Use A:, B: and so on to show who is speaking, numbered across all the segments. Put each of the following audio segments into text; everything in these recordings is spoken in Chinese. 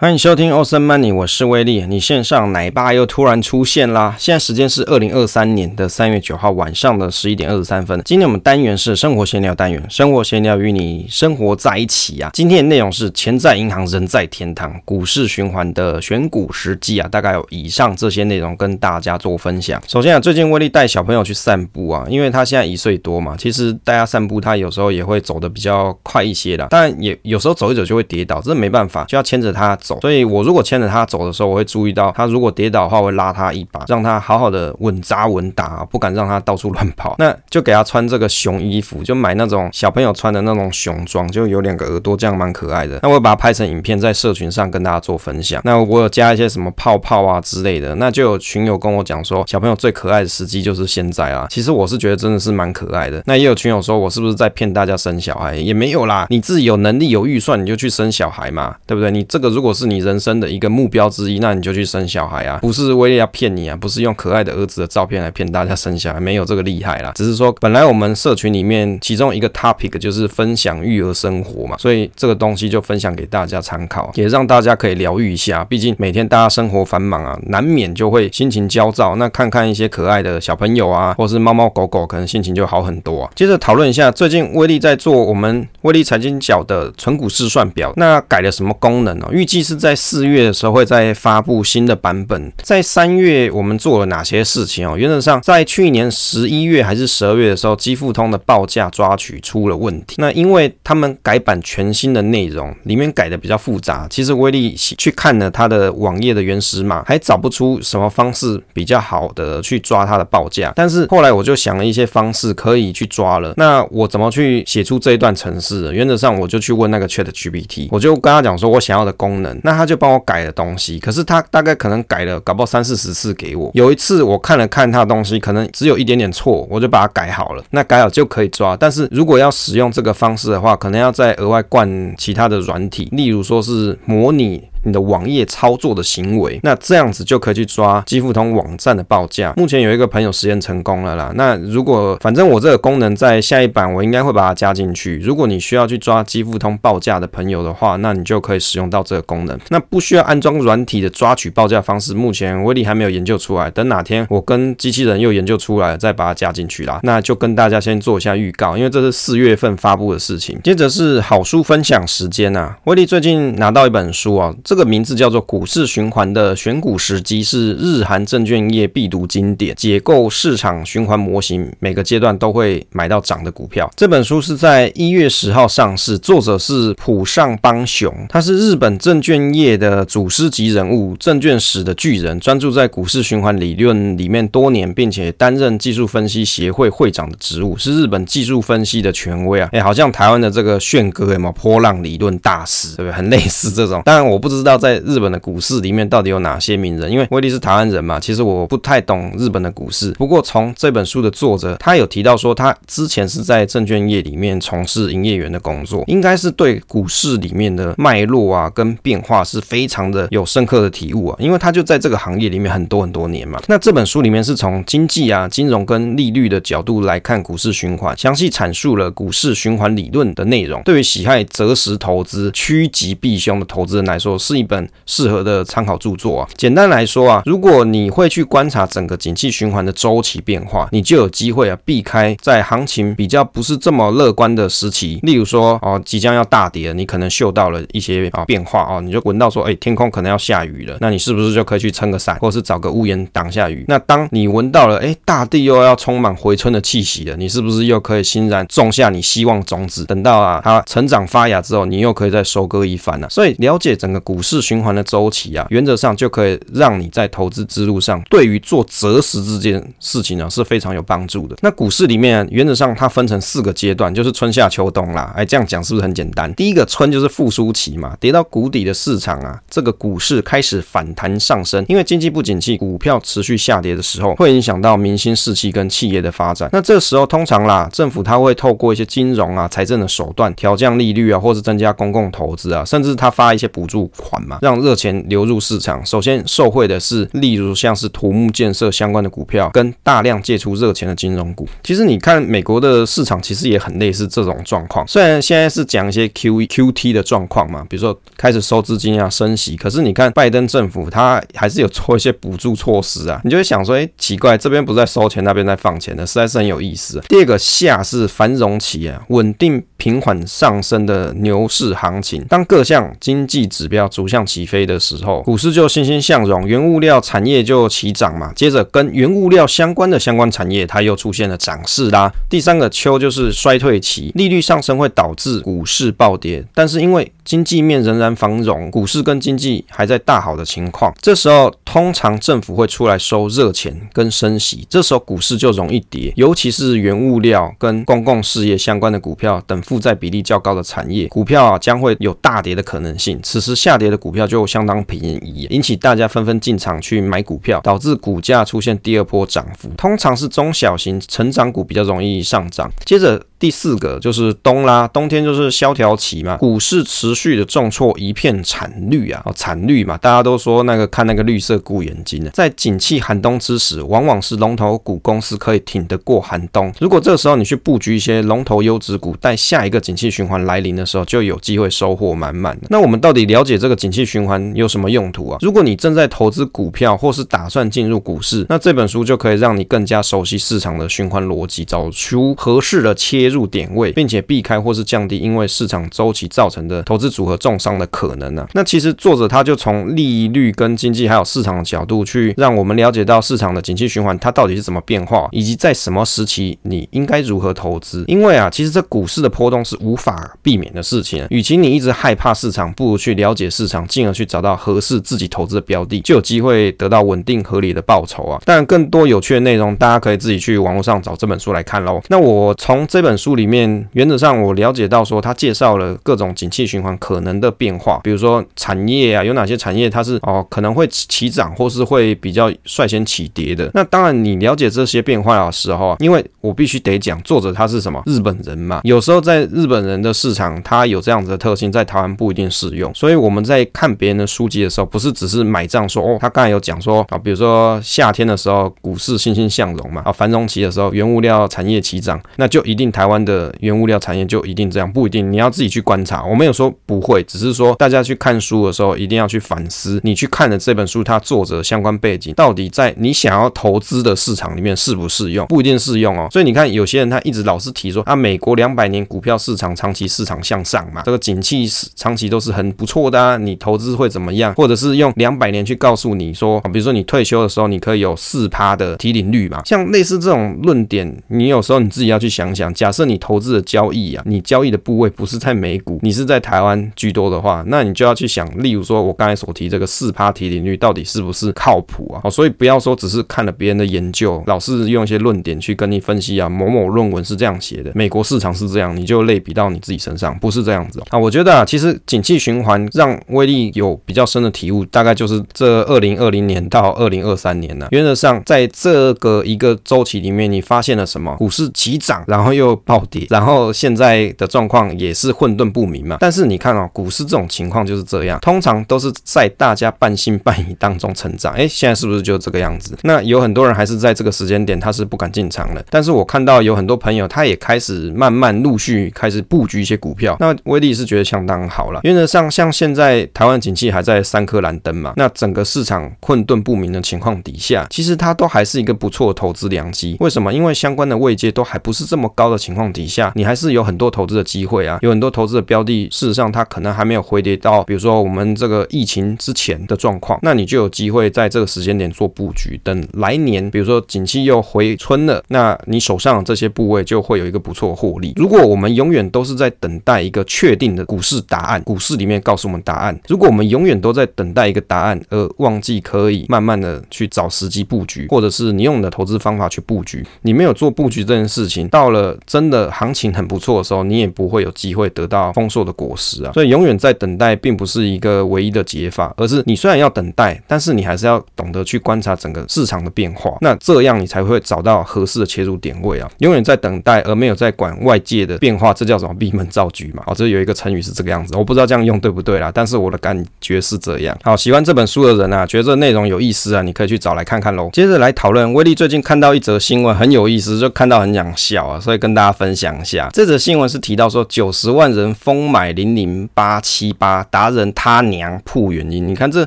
A: 欢迎收听 Awesome Money，我是威利。你线上奶爸又突然出现啦！现在时间是二零二三年的三月九号晚上的十一点二十三分。今天我们单元是生活闲聊单元，生活闲聊与你生活在一起啊。今天的内容是钱在银行，人在天堂，股市循环的选股时机啊。大概有以上这些内容跟大家做分享。首先啊，最近威利带小朋友去散步啊，因为他现在一岁多嘛，其实大家散步，他有时候也会走得比较快一些啦。但也有时候走一走就会跌倒，这没办法，就要牵着他。所以，我如果牵着他走的时候，我会注意到他如果跌倒的话，我会拉他一把，让他好好的稳扎稳打，不敢让他到处乱跑。那就给他穿这个熊衣服，就买那种小朋友穿的那种熊装，就有两个耳朵，这样蛮可爱的。那我会把它拍成影片，在社群上跟大家做分享。那我有加一些什么泡泡啊之类的，那就有群友跟我讲说，小朋友最可爱的时机就是现在啊。其实我是觉得真的是蛮可爱的。那也有群友说我是不是在骗大家生小孩？也没有啦，你自己有能力有预算，你就去生小孩嘛，对不对？你这个如果是你人。生的一个目标之一，那你就去生小孩啊，不是为了要骗你啊，不是用可爱的儿子的照片来骗大家生小孩，没有这个厉害啦，只是说本来我们社群里面其中一个 topic 就是分享育儿生活嘛，所以这个东西就分享给大家参考，也让大家可以疗愈一下，毕竟每天大家生活繁忙啊，难免就会心情焦躁，那看看一些可爱的小朋友啊，或是猫猫狗狗，可能心情就好很多啊。接着讨论一下，最近威利在做我们威利财经角的存股试算表，那改了什么功能哦？预计是在。四月的时候会再发布新的版本。在三月我们做了哪些事情哦？原则上，在去年十一月还是十二月的时候，基富通的报价抓取出了问题。那因为他们改版全新的内容，里面改的比较复杂。其实威利去看了他的网页的原始码，还找不出什么方式比较好的去抓它的报价。但是后来我就想了一些方式可以去抓了。那我怎么去写出这一段程式？原则上我就去问那个 ChatGPT，我就跟他讲说我想要的功能，那他就。帮我改了东西，可是他大概可能改了，搞不好三四十次给我。有一次我看了看他的东西，可能只有一点点错，我就把它改好了。那改好就可以抓，但是如果要使用这个方式的话，可能要再额外灌其他的软体，例如说是模拟。你的网页操作的行为，那这样子就可以去抓基富通网站的报价。目前有一个朋友实验成功了啦。那如果反正我这个功能在下一版我应该会把它加进去。如果你需要去抓基富通报价的朋友的话，那你就可以使用到这个功能。那不需要安装软体的抓取报价方式，目前威力还没有研究出来。等哪天我跟机器人又研究出来，再把它加进去啦。那就跟大家先做一下预告，因为这是四月份发布的事情。接着是好书分享时间啊，威力最近拿到一本书啊。这个名字叫做《股市循环的选股时机》，是日韩证券业必读经典，解构市场循环模型，每个阶段都会买到涨的股票。这本书是在一月十号上市，作者是浦上邦雄，他是日本证券业的祖师级人物，证券史的巨人，专注在股市循环理论里面多年，并且担任技术分析协会会长的职务，是日本技术分析的权威啊！哎，好像台湾的这个炫哥有没有波浪理论大师，对不对？很类似这种，当然我不知。知道在日本的股市里面到底有哪些名人？因为威利是台湾人嘛，其实我不太懂日本的股市。不过从这本书的作者，他有提到说，他之前是在证券业里面从事营业员的工作，应该是对股市里面的脉络啊跟变化是非常的有深刻的体悟啊。因为他就在这个行业里面很多很多年嘛。那这本书里面是从经济啊、金融跟利率的角度来看股市循环，详细阐述了股市循环理论的内容。对于喜爱择时投资、趋吉避凶的投资人来说，是一本适合的参考著作啊。简单来说啊，如果你会去观察整个景气循环的周期变化，你就有机会啊避开在行情比较不是这么乐观的时期。例如说哦，即将要大跌，你可能嗅到了一些啊变化哦，你就闻到说，哎，天空可能要下雨了，那你是不是就可以去撑个伞，或者是找个屋檐挡下雨？那当你闻到了，哎，大地又要充满回春的气息了，你是不是又可以欣然种下你希望种子？等到啊它成长发芽之后，你又可以再收割一番了啊。所以了解整个股。股市循环的周期啊，原则上就可以让你在投资之路上，对于做择时这件事情呢是非常有帮助的。那股市里面原则上它分成四个阶段，就是春夏秋冬啦。哎，这样讲是不是很简单？第一个春就是复苏期嘛，跌到谷底的市场啊，这个股市开始反弹上升，因为经济不景气，股票持续下跌的时候，会影响到民心士气跟企业的发展。那这时候通常啦，政府它会透过一些金融啊、财政的手段调降利率啊，或是增加公共投资啊，甚至它发一些补助。缓嘛，让热钱流入市场。首先受惠的是，例如像是土木建设相关的股票，跟大量借出热钱的金融股。其实你看美国的市场，其实也很类似这种状况。虽然现在是讲一些 Q E Q T 的状况嘛，比如说开始收资金啊、升息，可是你看拜登政府他还是有做一些补助措施啊，你就会想说，哎，奇怪，这边不是在收钱，那边在放钱的，实在是很有意思。第二个下是繁荣期啊，稳定平缓上升的牛市行情。当各项经济指标逐向起飞的时候，股市就欣欣向荣，原物料产业就齐涨嘛。接着跟原物料相关的相关产业，它又出现了涨势啦。第三个秋就是衰退期，利率上升会导致股市暴跌，但是因为经济面仍然繁荣，股市跟经济还在大好的情况，这时候通常政府会出来收热钱跟升息，这时候股市就容易跌，尤其是原物料跟公共事业相关的股票等负债比例较高的产业，股票啊将会有大跌的可能性。此时下跌的股票就相当便宜，引起大家纷纷进场去买股票，导致股价出现第二波涨幅。通常是中小型成长股比较容易上涨。接着。第四个就是冬啦，冬天就是萧条期嘛，股市持续的重挫，一片惨绿啊，惨绿嘛，大家都说那个看那个绿色顾眼睛的，在景气寒冬之时，往往是龙头股公司可以挺得过寒冬。如果这时候你去布局一些龙头优质股，待下下一个景气循环来临的时候，就有机会收获满满。那我们到底了解这个景气循环有什么用途啊？如果你正在投资股票，或是打算进入股市，那这本书就可以让你更加熟悉市场的循环逻辑，找出合适的切入点位，并且避开或是降低因为市场周期造成的投资组合重伤的可能呢、啊？那其实作者他就从利率跟经济还有市场的角度去让我们了解到市场的景气循环它到底是怎么变化，以及在什么时期你应该如何投资。因为啊，其实这股市的波动是无法避免的事情。与其你一直害怕市场，不如去了解市场，进而去找到合适自己投资的标的，就有机会得到稳定合理的报酬啊。当然，更多有趣的内容，大家可以自己去网络上找这本书来看喽。那我从这本书里面。原则上，我了解到说，他介绍了各种景气循环可能的变化，比如说产业啊，有哪些产业它是哦可能会起涨，或是会比较率先起跌的。那当然，你了解这些变化的时候，因为我必须得讲，作者他是什么日本人嘛，有时候在日本人的市场，它有这样子的特性，在台湾不一定适用。所以我们在看别人的书籍的时候，不是只是买账说哦，他刚才有讲说啊，比如说夏天的时候股市欣欣向荣嘛，啊繁荣期的时候原物料产业起涨，那就一定台湾的。原物料产业就一定这样？不一定，你要自己去观察。我没有说不会，只是说大家去看书的时候一定要去反思，你去看的这本书它作者相关背景到底在你想要投资的市场里面适不适用？不一定适用哦。所以你看，有些人他一直老是提说啊，美国两百年股票市场长期市场向上嘛，这个景气长期都是很不错的啊，你投资会怎么样？或者是用两百年去告诉你说，比如说你退休的时候你可以有四趴的提领率嘛，像类似这种论点，你有时候你自己要去想想。假设你投资的交易啊，你交易的部位不是在美股，你是在台湾居多的话，那你就要去想，例如说我刚才所提这个四趴提领率到底是不是靠谱啊？哦，所以不要说只是看了别人的研究，老是用一些论点去跟你分析啊，某某论文是这样写的，美国市场是这样，你就类比到你自己身上，不是这样子啊。我觉得啊，其实景气循环让威力有比较深的体悟，大概就是这二零二零年到二零二三年呢，原则上在这个一个周期里面，你发现了什么？股市起涨，然后又暴跌。然后现在的状况也是混沌不明嘛，但是你看哦，股市这种情况就是这样，通常都是在大家半信半疑当中成长。诶，现在是不是就这个样子？那有很多人还是在这个时间点他是不敢进场的，但是我看到有很多朋友他也开始慢慢陆续开始布局一些股票，那威力是觉得相当好了。原则上，像现在台湾景气还在三颗蓝灯嘛，那整个市场混沌不明的情况底下，其实它都还是一个不错的投资良机。为什么？因为相关的位阶都还不是这么高的情况底下，你还是有很多投资的机会啊，有很多投资的标的，事实上它可能还没有回跌到，比如说我们这个疫情之前的状况，那你就有机会在这个时间点做布局。等来年，比如说景气又回春了，那你手上这些部位就会有一个不错获利。如果我们永远都是在等待一个确定的股市答案，股市里面告诉我们答案，如果我们永远都在等待一个答案，而忘记可以慢慢的去找时机布局，或者是你用你的投资方法去布局，你没有做布局这件事情，到了真的行情很不错的时候，你也不会有机会得到丰硕的果实啊，所以永远在等待，并不是一个唯一的解法，而是你虽然要等待，但是你还是要懂得去观察整个市场的变化，那这样你才会找到合适的切入点位啊。永远在等待，而没有在管外界的变话，这叫什么闭门造车嘛？哦，这有一个成语是这个样子，我不知道这样用对不对啦，但是我的感觉是这样。好，喜欢这本书的人啊，觉得这内容有意思啊，你可以去找来看看喽。接着来讨论，威力最近看到一则新闻，很有意思，就看到很想笑啊，所以跟大家分享一下。这则新闻是提到说，九十万人疯买零零八七八，达人他娘铺原因。你看这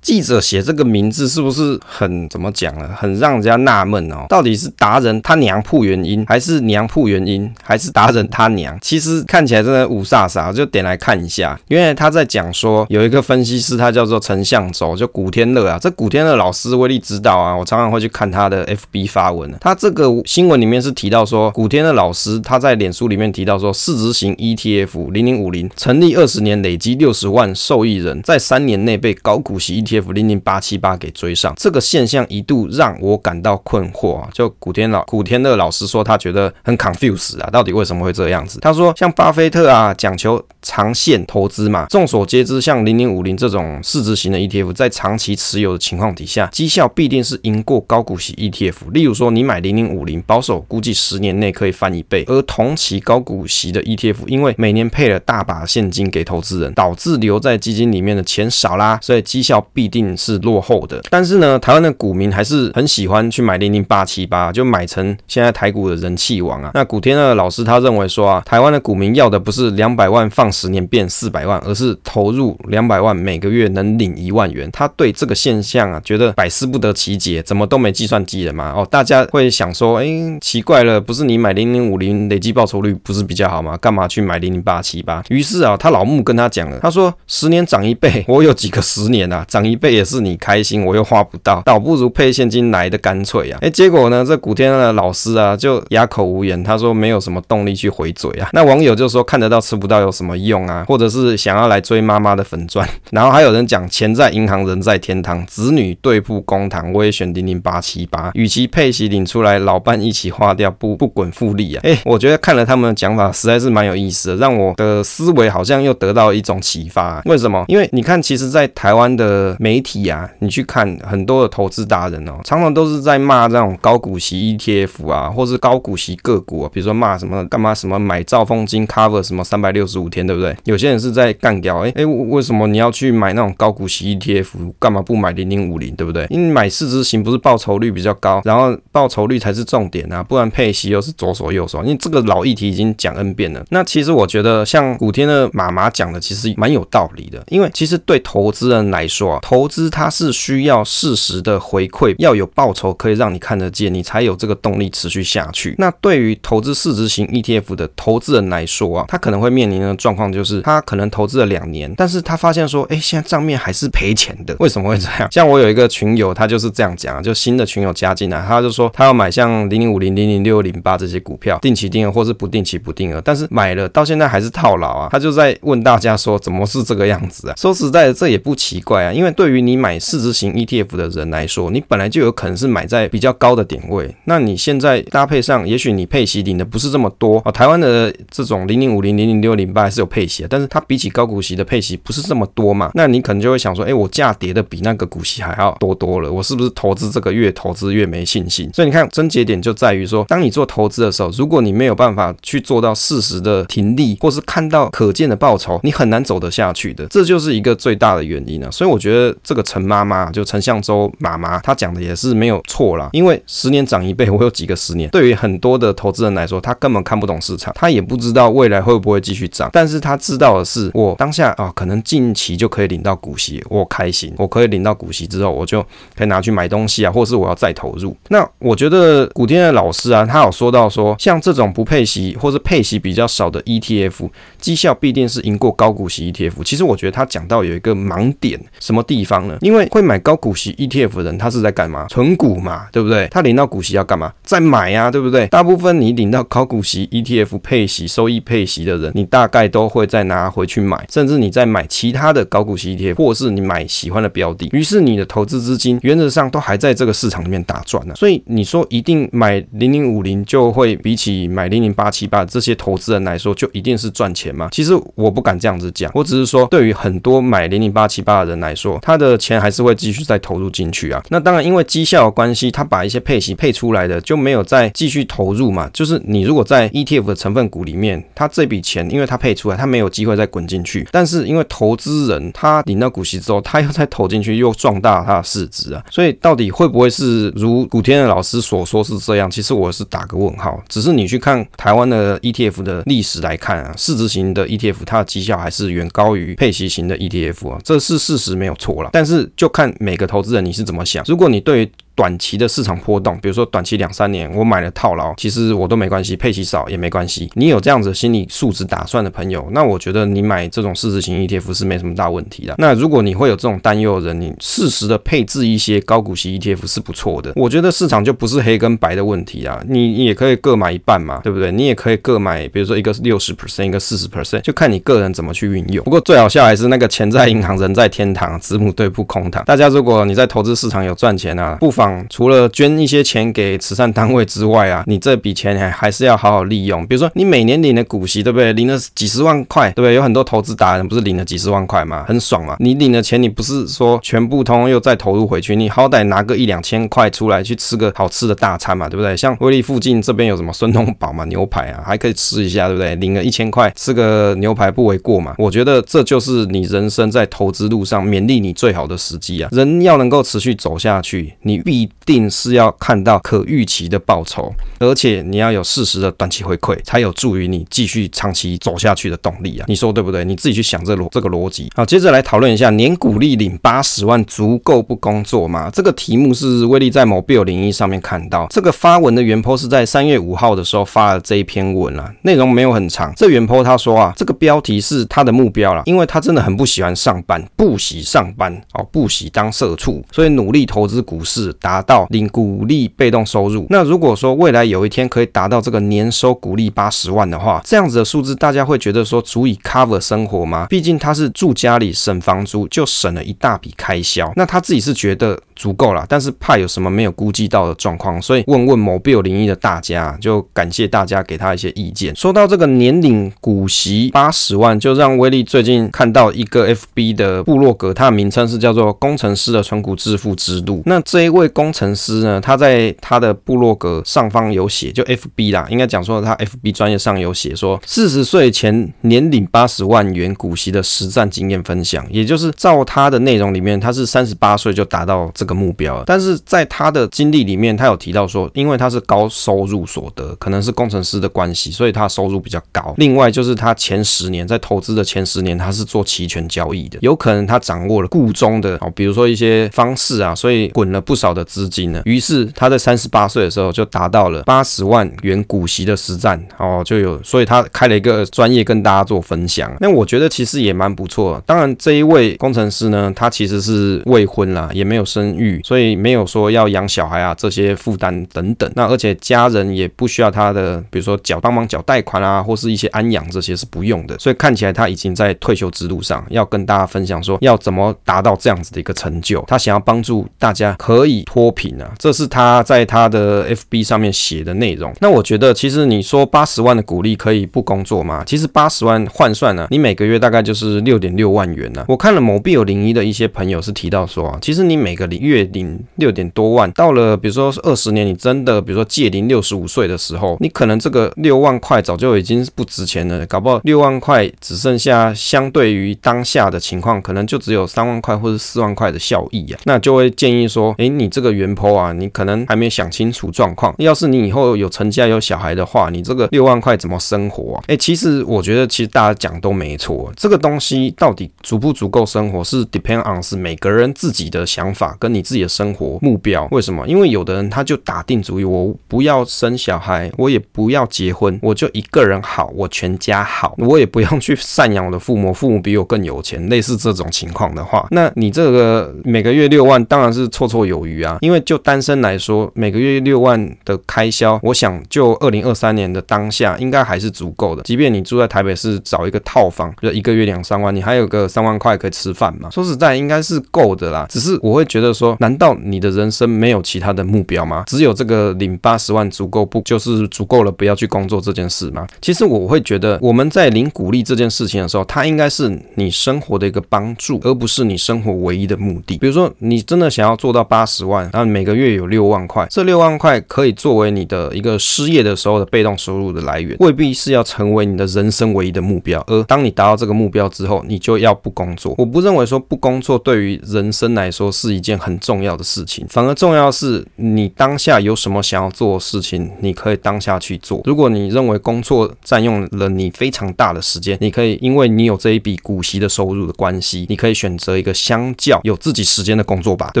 A: 记者写这个名字是不是很怎么讲呢？很让人家纳闷哦，到底是达人他娘铺原因，还是娘铺原因，还是达人他娘？其其实看起来真的五煞煞，就点来看一下，因为他在讲说有一个分析师，他叫做陈向洲，就古天乐啊，这古天乐老师威力知道啊，我常常会去看他的 FB 发文。他这个新闻里面是提到说，古天乐老师他在脸书里面提到说，市值型 ETF 零零五零成立二十年，累积六十万受益人，在三年内被高股息 ETF 零零八七八给追上，这个现象一度让我感到困惑啊。就古天老古天乐老师说，他觉得很 confuse 啊，到底为什么会这样子？他说像巴菲特啊，讲求长线投资嘛。众所皆知，像零零五零这种市值型的 ETF，在长期持有的情况底下，绩效必定是赢过高股息 ETF。例如说，你买零零五零，保守估计十年内可以翻一倍，而同期高股息的 ETF，因为每年配了大把现金给投资人，导致留在基金里面的钱少啦，所以绩效必定是落后的。但是呢，台湾的股民还是很喜欢去买零零八七八，就买成现在台股的人气王啊。那古天乐老师他认为说啊，台湾股民要的不是两百万放十年变四百万，而是投入两百万，每个月能领一万元。他对这个现象啊，觉得百思不得其解，怎么都没计算机的嘛？哦，大家会想说，哎，奇怪了，不是你买零零五零累计报酬率不是比较好吗？干嘛去买零零八七八？于是啊，他老木跟他讲了，他说十年涨一倍，我有几个十年啊，涨一倍也是你开心，我又花不到，倒不如配现金来的干脆啊。哎，结果呢，这古天乐的老师啊，就哑口无言，他说没有什么动力去回嘴啊。那网友就说看得到吃不到有什么用啊？或者是想要来追妈妈的粉钻？然后还有人讲钱在银行，人在天堂，子女对簿公堂，我也选零零八七八，与其配息领出来，老伴一起花掉，不不滚复利啊！哎，我觉得看了他们的讲法，实在是蛮有意思的，让我的思维好像又得到一种启发。为什么？因为你看，其实，在台湾的媒体啊，你去看很多的投资达人哦，常常都是在骂这种高股息 ETF 啊，或是高股息个股啊，比如说骂什么干嘛什么买兆丰金 cover 什么三百六十五天，对不对？有些人是在干掉，哎哎，为什么你要去买那种高股息 ETF，干嘛不买零零五零，对不对？因为买市值型不是报酬率比较高，然后报酬率才是重点啊，不然配息又是左手右手。因为这个老议题已经讲 N 遍了。那其实我觉得像古天乐妈妈讲的，其实蛮有道理的。因为其实对投资人来说啊，投资它是需要适时的回馈，要有报酬可以让你看得见，你才有这个动力持续下去。那对于投资市值型 ETF 的投资人来说啊，他可能会面临的状况就是，他可能投资了两年，但是他发现说，哎，现在账面还是赔钱的，为什么会这样？像我有一个群友，他就是这样讲，就新的群友加进来，他就说他要买像零零五零、零零六零八这些股票，定期定额或是不定期不定额，但是买了到现在还是套牢啊。他就在问大家说，怎么是这个样子啊？说实在的，这也不奇怪啊，因为对于你买市值型 ETF 的人来说，你本来就有可能是买在比较高的点位，那你现在搭配上，也许你配息领的不是这么多啊。台湾的这种零零五零、零零六零八还是有配息，但是它比起高股息的配息不是这么多嘛？那你可能就会想说，哎，我价跌的比那个股息还要多多了，我是不是投资这个越投资越没信心？所以你看，症结点就在于说，当你做投资的时候，如果你没有办法去做到适时的停利，或是看到可见的报酬，你很难走得下去的。这就是一个最大的原因了。所以我觉得这个陈妈妈，就陈向洲妈妈，她讲的也是没有错啦。因为十年涨一倍，我有几个十年？对于很多的投资人来说，他根本看不懂市场，他也不不知道未来会不会继续涨，但是他知道的是，我当下啊，可能近期就可以领到股息，我开心，我可以领到股息之后，我就可以拿去买东西啊，或是我要再投入。那我觉得古天乐老师啊，他有说到说，像这种不配息或是配息比较少的 ETF，绩效必定是赢过高股息 ETF。其实我觉得他讲到有一个盲点，什么地方呢？因为会买高股息 ETF 的人，他是在干嘛？存股嘛，对不对？他领到股息要干嘛？再买呀，对不对？大部分你领到高股息 ETF 配息、收益配息的人，你大概都会再拿回去买，甚至你再买其他的高股息 ETF，或是你买喜欢的标的。于是你的投资资金原则上都还在这个市场里面打转呢。所以你说一定买零零五零就会比起买零零八七八这些投资人来说，就一定是赚钱吗？其实我不敢这样子讲，我只是说对于很多买零零八七八的人来说，他的钱还是会继续再投入进去啊。那当然因为绩效的关系，他把一些配息配出来的就没有再继续投入嘛。就是你如果在 ETF 的成分股里面，他这笔钱因为他配出来，他没有机会再滚进去。但是因为投资人他领到股息之后，他又再投进去，又壮大他的市值啊。所以到底会不会是如古天乐老师所说是这样？其实我是打个问号。只是你去看台湾的 ETF 的历史来看啊，市值型的 ETF 它的绩效还是远高于配息型的 ETF 啊，这是事实没有错啦。但是就看每个投资人你是怎么想。如果你对短期的市场波动，比如说短期两三年，我买了套牢，其实我都没关系，配息少也没关系。你有这样子心理素质打算的朋友，那我觉得你买这种市值型 ETF 是没什么大问题的。那如果你会有这种担忧的人，你适时的配置一些高股息 ETF 是不错的。我觉得市场就不是黑跟白的问题啊，你也可以各买一半嘛，对不对？你也可以各买，比如说一个是六十 percent，一个四十 percent，就看你个人怎么去运用。不过最好笑还是那个钱在银行，人在天堂，子母对簿空堂。大家如果你在投资市场有赚钱啊，不妨除了捐一些钱给慈善单位之外啊，你这笔钱还还是要好好利用。比如说，你每年领的股息，对不对？领了几十万块，对不对？有很多投资达人不是领了几十万块吗？很爽嘛。你领的钱，你不是说全部通又再投入回去，你好歹拿个一两千块出来去吃个好吃的大餐嘛，对不对？像威力附近这边有什么孙东宝嘛，牛排啊，还可以吃一下，对不对？领个一千块吃个牛排不为过嘛。我觉得这就是你人生在投资路上勉励你最好的时机啊。人要能够持续走下去，你必一定是。要看到可预期的报酬，而且你要有适时的短期回馈，才有助于你继续长期走下去的动力啊！你说对不对？你自己去想这逻这个逻辑。好，接着来讨论一下，年股利领八十万足够不工作吗？这个题目是威力在某 Bill 零一上面看到，这个发文的原 po 是在三月五号的时候发了这一篇文啊，内容没有很长。这原 po 他说啊，这个标题是他的目标啦，因为他真的很不喜欢上班，不喜上班哦，不喜当社畜，所以努力投资股市，达到领股。股利被动收入，那如果说未来有一天可以达到这个年收股利八十万的话，这样子的数字，大家会觉得说足以 cover 生活吗？毕竟他是住家里省房租，就省了一大笔开销。那他自己是觉得足够了，但是怕有什么没有估计到的状况，所以问问某 Bill 零一的大家，就感谢大家给他一些意见。说到这个年领股息八十万，就让威力最近看到一个 FB 的部落格，它的名称是叫做“工程师的存股致富之路”。那这一位工程师呢，他在他的部落格上方有写，就 FB 啦，应该讲说他 FB 专业上有写说，四十岁前年领八十万元股息的实战经验分享，也就是照他的内容里面，他是三十八岁就达到这个目标了。但是在他的经历里面，他有提到说，因为他是高收入所得，可能是工程师的关系，所以他收入比较高。另外就是他前十年在投资的前十年，他是做期权交易的，有可能他掌握了固中的哦，比如说一些方式啊，所以滚了不少的资金呢。于是他在三十八岁的时候就达到了八十万元股息的实战哦，就有，所以他开了一个专业跟大家做分享。那我觉得其实也蛮不错。当然这一位工程师呢，他其实是未婚啦，也没有生育，所以没有说要养小孩啊这些负担等等。那而且家人也不需要他的，比如说缴帮忙缴贷款啊，或是一些安养这些是不用的。所以看起来他已经在退休之路上，要跟大家分享说要怎么达到这样子的一个成就。他想要帮助大家可以脱贫啊，这是他在他的 FB 上面写的内容。那我觉得其实你说八十万的股利可以不工作吗？其实八十万换算呢、啊，你每个月大概就是六点六万元呢、啊。我看了某币有零一的一些朋友是提到说啊，其实你每个月领六点多万，到了比如说二十年，你真的比如说借龄六十五岁的时候，你可能这个六万块早就已经不值钱了，搞不好六万块只剩下相对于当下的情况，可能就只有三万块或者四万块的效益啊。那就会建议说，诶，你这个原坡啊，你可能还没想清楚状况。要是你以后有成家有小孩的话，你这个六万块怎么生活啊？诶，其实我觉得，其实大家讲都没错。这个东西到底足不足够生活，是 depend on 是每个人自己的想法跟你自己的生活目标。为什么？因为有的人他就打定主意，我不要生小孩，我也不要结婚，我就一个人好，我全家好，我也不用去赡养我的父母，父母比我更有钱。类似这种情况的话，那你这个每个月六万当然是绰绰有余啊。啊因为就单身来说，每个月六万的开销，我想就二零二三年的当下，应该还是足够的。即便你住在台北市，找一个套房，就一个月两三万，你还有个三万块可以吃饭嘛？说实在，应该是够的啦。只是我会觉得说，难道你的人生没有其他的目标吗？只有这个领八十万足够不？就是足够了，不要去工作这件事吗？其实我会觉得，我们在领鼓励这件事情的时候，它应该是你生活的一个帮助，而不是你生活唯一的目的。比如说，你真的想要做到八十万。万，然后每个月有六万块，这六万块可以作为你的一个失业的时候的被动收入的来源，未必是要成为你的人生唯一的目标。而当你达到这个目标之后，你就要不工作。我不认为说不工作对于人生来说是一件很重要的事情，反而重要是你当下有什么想要做的事情，你可以当下去做。如果你认为工作占用了你非常大的时间，你可以因为你有这一笔股息的收入的关系，你可以选择一个相较有自己时间的工作吧，对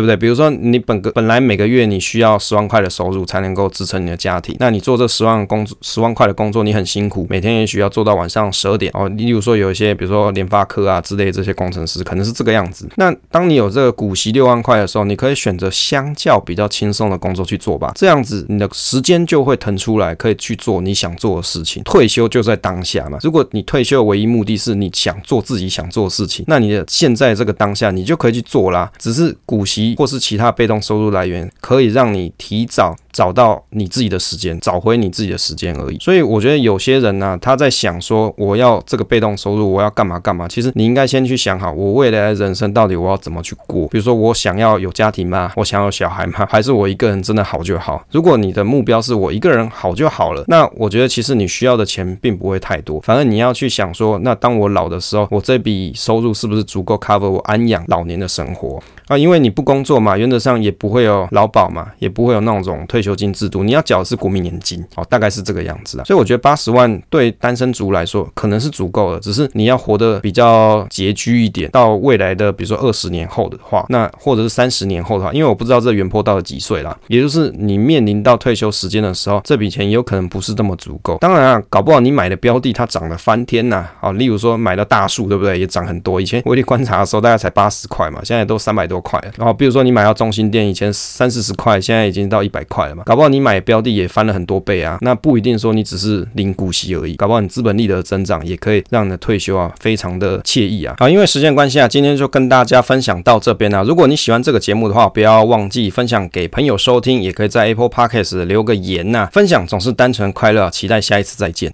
A: 不对？比如说你本本来每个月你需要十万块的收入才能够支撑你的家庭，那你做这十万工十万块的工作，你很辛苦，每天也许要做到晚上十二点哦。例如说有一些，比如说联发科啊之类这些工程师，可能是这个样子。那当你有这个股息六万块的时候，你可以选择相较比较轻松的工作去做吧，这样子你的时间就会腾出来，可以去做你想做的事情。退休就在当下嘛，如果你退休的唯一目的是你想做自己想做的事情，那你的现在这个当下你就可以去做啦。只是股息或是其他被动收收入来源，可以让你提早。找到你自己的时间，找回你自己的时间而已。所以我觉得有些人呢、他在想说我要这个被动收入，我要干嘛干嘛。其实你应该先去想好，我未来人生到底我要怎么去过。比如说我想要有家庭吗？我想要有小孩吗？还是我一个人真的好就好？如果你的目标是我一个人好就好了，那我觉得其实你需要的钱并不会太多。反正你要去想说，那当我老的时候，我这笔收入是不是足够 cover 我安养老年的生活啊？因为你不工作嘛，原则上也不会有劳保嘛，也不会有那种退。退休金制度，你要缴的是国民年金，哦，大概是这个样子啊。所以我觉得八十万对单身族来说可能是足够的，只是你要活得比较拮据一点。到未来的比如说二十年后的话，那或者是三十年后的话，因为我不知道这原坡到了几岁啦，也就是你面临到退休时间的时候，这笔钱有可能不是这么足够。当然啊，搞不好你买的标的它涨了翻天呐，啊，例如说买了大树，对不对？也涨很多。以前威力观察的时候大概才八十块嘛，现在都三百多块了。然后比如说你买到中心店，以前三四十块，现在已经到一百块了。搞不好你买标的也翻了很多倍啊，那不一定说你只是领股息而已，搞不好你资本利得增长也可以让你的退休啊非常的惬意啊。好，因为时间关系啊，今天就跟大家分享到这边啊。如果你喜欢这个节目的话，不要忘记分享给朋友收听，也可以在 Apple Podcast 留个言呐、啊。分享总是单纯快乐，期待下一次再见。